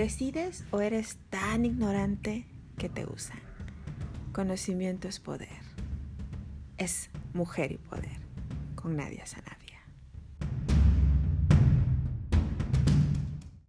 ¿Decides o eres tan ignorante que te usan? Conocimiento es poder. Es mujer y poder con Nadia San.